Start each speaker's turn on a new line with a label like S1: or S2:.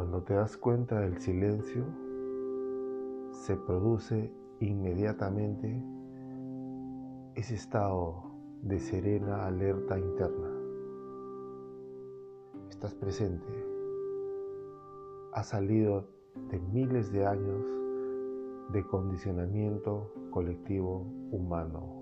S1: Cuando te das cuenta del silencio, se produce inmediatamente ese estado de serena alerta interna. Estás presente. Has salido de miles de años de condicionamiento colectivo humano.